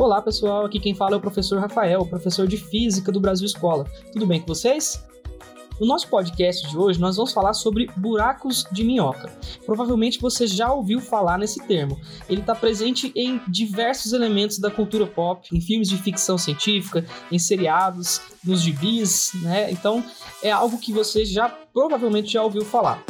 Olá pessoal, aqui quem fala é o professor Rafael, professor de Física do Brasil Escola. Tudo bem com vocês? No nosso podcast de hoje, nós vamos falar sobre buracos de minhoca. Provavelmente você já ouviu falar nesse termo. Ele está presente em diversos elementos da cultura pop, em filmes de ficção científica, em seriados, nos gibis, né? Então é algo que você já provavelmente já ouviu falar.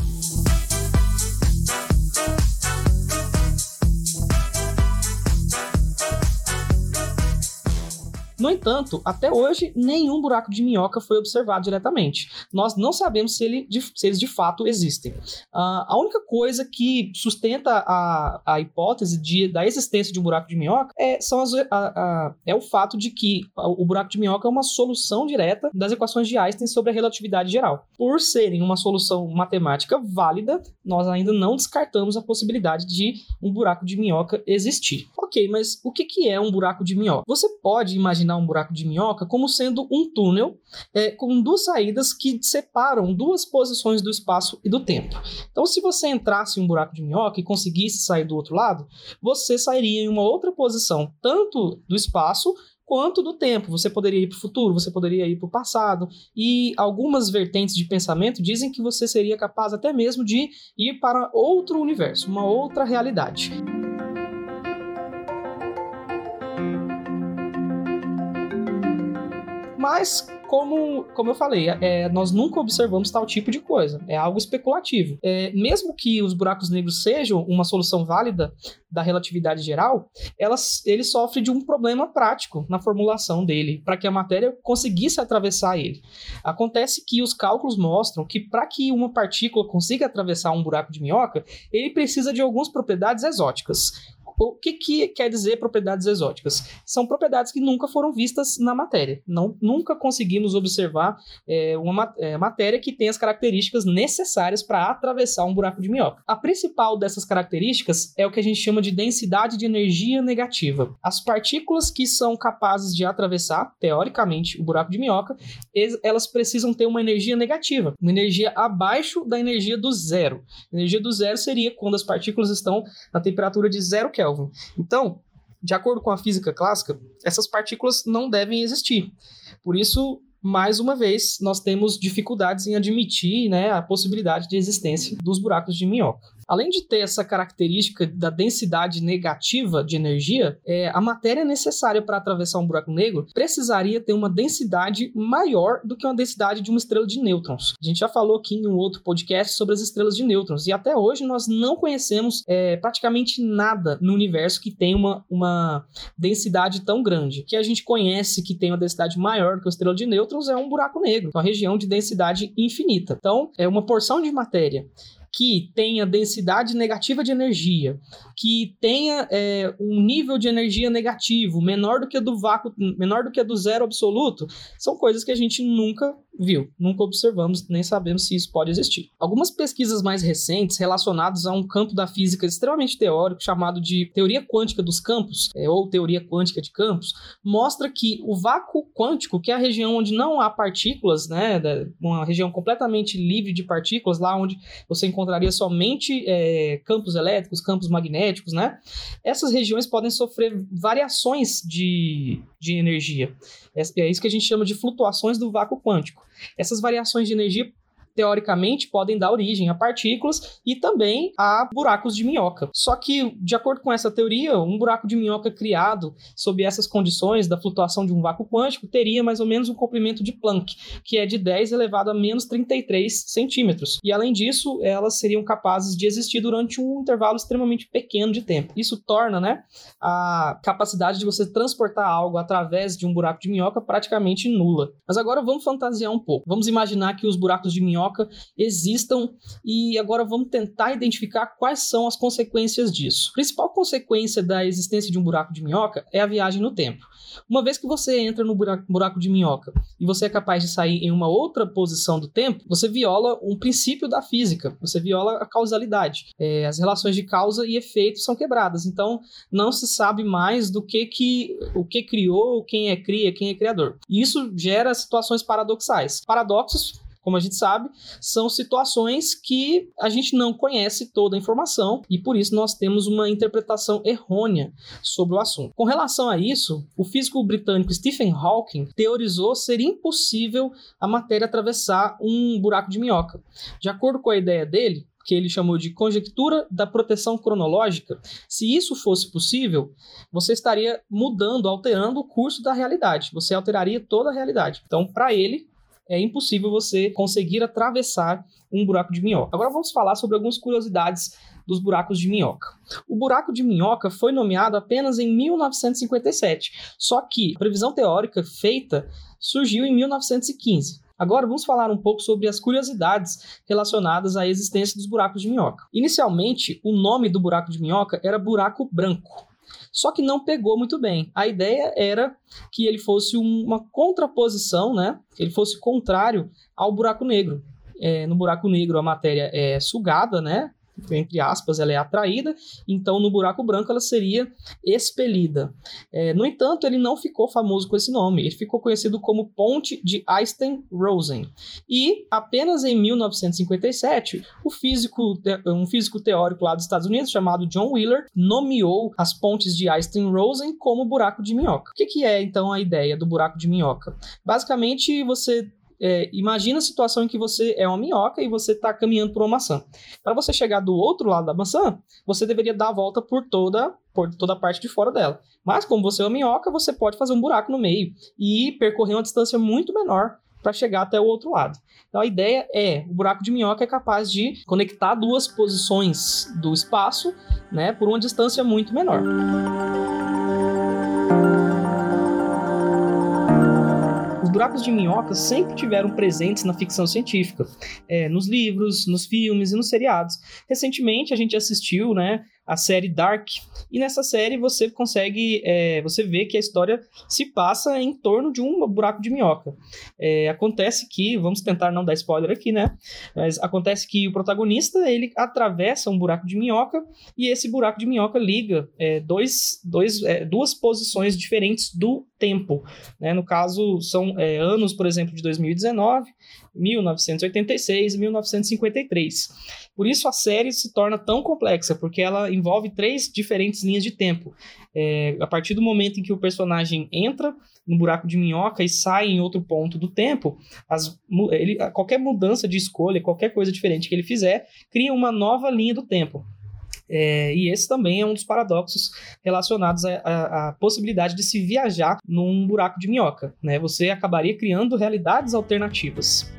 No entanto, até hoje, nenhum buraco de minhoca foi observado diretamente. Nós não sabemos se, ele, se eles de fato existem. Uh, a única coisa que sustenta a, a hipótese de, da existência de um buraco de minhoca é, são as, a, a, é o fato de que o buraco de minhoca é uma solução direta das equações de Einstein sobre a relatividade geral. Por serem uma solução matemática válida, nós ainda não descartamos a possibilidade de um buraco de minhoca existir. Ok, mas o que, que é um buraco de minhoca? Você pode imaginar imaginar um buraco de minhoca como sendo um túnel é, com duas saídas que separam duas posições do espaço e do tempo. Então, se você entrasse em um buraco de minhoca e conseguisse sair do outro lado, você sairia em uma outra posição, tanto do espaço quanto do tempo. Você poderia ir para o futuro, você poderia ir para o passado. E algumas vertentes de pensamento dizem que você seria capaz até mesmo de ir para outro universo, uma outra realidade. Mas como, como eu falei, é, nós nunca observamos tal tipo de coisa. É algo especulativo. É, mesmo que os buracos negros sejam uma solução válida da relatividade geral, elas, ele sofre de um problema prático na formulação dele, para que a matéria conseguisse atravessar ele. Acontece que os cálculos mostram que para que uma partícula consiga atravessar um buraco de minhoca, ele precisa de algumas propriedades exóticas. O que, que quer dizer propriedades exóticas? São propriedades que nunca foram vistas na matéria. Não, nunca conseguimos observar é, uma é, matéria que tem as características necessárias para atravessar um buraco de minhoca. A principal dessas características é o que a gente chama de densidade de energia negativa. As partículas que são capazes de atravessar, teoricamente, o buraco de minhoca, elas precisam ter uma energia negativa, uma energia abaixo da energia do zero. A energia do zero seria quando as partículas estão na temperatura de zero Kelvin. Kelvin. Então, de acordo com a física clássica, essas partículas não devem existir. Por isso, mais uma vez, nós temos dificuldades em admitir né, a possibilidade de existência dos buracos de minhoca. Além de ter essa característica da densidade negativa de energia, é, a matéria necessária para atravessar um buraco negro precisaria ter uma densidade maior do que uma densidade de uma estrela de nêutrons. A gente já falou aqui em um outro podcast sobre as estrelas de nêutrons, e até hoje nós não conhecemos é, praticamente nada no universo que tem uma, uma densidade tão grande. Que a gente conhece que tem uma densidade maior do que a estrela de nêutrons é um buraco negro, uma região de densidade infinita. Então, é uma porção de matéria que tenha densidade negativa de energia, que tenha é, um nível de energia negativo menor do que do vácuo, menor do que do zero absoluto, são coisas que a gente nunca viu, nunca observamos, nem sabemos se isso pode existir. Algumas pesquisas mais recentes relacionadas a um campo da física extremamente teórico chamado de teoria quântica dos campos, é, ou teoria quântica de campos, mostra que o vácuo quântico, que é a região onde não há partículas, né, uma região completamente livre de partículas, lá onde você encontraria somente é, campos elétricos, campos magnéticos, né, essas regiões podem sofrer variações de, de energia. É, é isso que a gente chama de flutuações do vácuo quântico. Essas variações de energia teoricamente, podem dar origem a partículas e também a buracos de minhoca. Só que, de acordo com essa teoria, um buraco de minhoca criado sob essas condições da flutuação de um vácuo quântico teria mais ou menos um comprimento de Planck, que é de 10 elevado a menos 33 centímetros. E, além disso, elas seriam capazes de existir durante um intervalo extremamente pequeno de tempo. Isso torna né, a capacidade de você transportar algo através de um buraco de minhoca praticamente nula. Mas agora vamos fantasiar um pouco. Vamos imaginar que os buracos de minhoca minhoca existam e agora vamos tentar identificar quais são as consequências disso. A principal consequência da existência de um buraco de minhoca é a viagem no tempo. Uma vez que você entra no buraco de minhoca e você é capaz de sair em uma outra posição do tempo, você viola um princípio da física, você viola a causalidade. É, as relações de causa e efeito são quebradas. Então, não se sabe mais do que, que o que criou, quem é cria, quem é criador. E isso gera situações paradoxais. Paradoxos como a gente sabe, são situações que a gente não conhece toda a informação e por isso nós temos uma interpretação errônea sobre o assunto. Com relação a isso, o físico britânico Stephen Hawking teorizou ser impossível a matéria atravessar um buraco de minhoca. De acordo com a ideia dele, que ele chamou de conjectura da proteção cronológica. Se isso fosse possível, você estaria mudando, alterando o curso da realidade. Você alteraria toda a realidade. Então, para ele, é impossível você conseguir atravessar um buraco de minhoca. Agora vamos falar sobre algumas curiosidades dos buracos de minhoca. O buraco de minhoca foi nomeado apenas em 1957, só que a previsão teórica feita surgiu em 1915. Agora vamos falar um pouco sobre as curiosidades relacionadas à existência dos buracos de minhoca. Inicialmente, o nome do buraco de minhoca era buraco branco. Só que não pegou muito bem. A ideia era que ele fosse uma contraposição, né? Que ele fosse contrário ao buraco negro. É, no buraco negro a matéria é sugada, né? Entre aspas, ela é atraída, então no buraco branco ela seria expelida. É, no entanto, ele não ficou famoso com esse nome, ele ficou conhecido como Ponte de Einstein-Rosen. E apenas em 1957, o físico, um físico teórico lá dos Estados Unidos, chamado John Wheeler, nomeou as pontes de Einstein-Rosen como buraco de minhoca. O que, que é então a ideia do buraco de minhoca? Basicamente, você é, imagina a situação em que você é uma minhoca e você está caminhando por uma maçã. Para você chegar do outro lado da maçã, você deveria dar a volta por toda, por toda a parte de fora dela. Mas como você é uma minhoca, você pode fazer um buraco no meio e percorrer uma distância muito menor para chegar até o outro lado. Então a ideia é, o buraco de minhoca é capaz de conectar duas posições do espaço, né, por uma distância muito menor. Buracos de minhoca sempre tiveram presentes na ficção científica, é, nos livros, nos filmes e nos seriados. Recentemente a gente assistiu, né, a série Dark. E nessa série você consegue, é, você vê que a história se passa em torno de um buraco de minhoca. É, acontece que, vamos tentar não dar spoiler aqui, né? Mas acontece que o protagonista ele atravessa um buraco de minhoca e esse buraco de minhoca liga é, dois, dois, é, duas posições diferentes do tempo. Né? No caso, são é, anos, por exemplo, de 2019, 1986 e 1953. Por isso a série se torna tão complexa, porque ela envolve três diferentes linhas de tempo. É, a partir do momento em que o personagem entra no buraco de minhoca e sai em outro ponto do tempo, as, ele, qualquer mudança de escolha, qualquer coisa diferente que ele fizer, cria uma nova linha do tempo. É, e esse também é um dos paradoxos relacionados à, possibilidade de se viajar num buraco de minhoca. Né? Você acabaria criando realidades alternativas.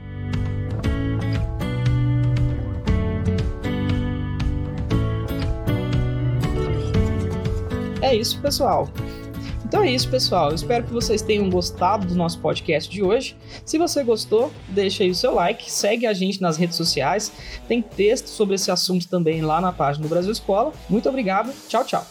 É isso, pessoal. Então é isso, pessoal. Eu espero que vocês tenham gostado do nosso podcast de hoje. Se você gostou, deixa aí o seu like, segue a gente nas redes sociais. Tem texto sobre esse assunto também lá na página do Brasil Escola. Muito obrigado. Tchau, tchau.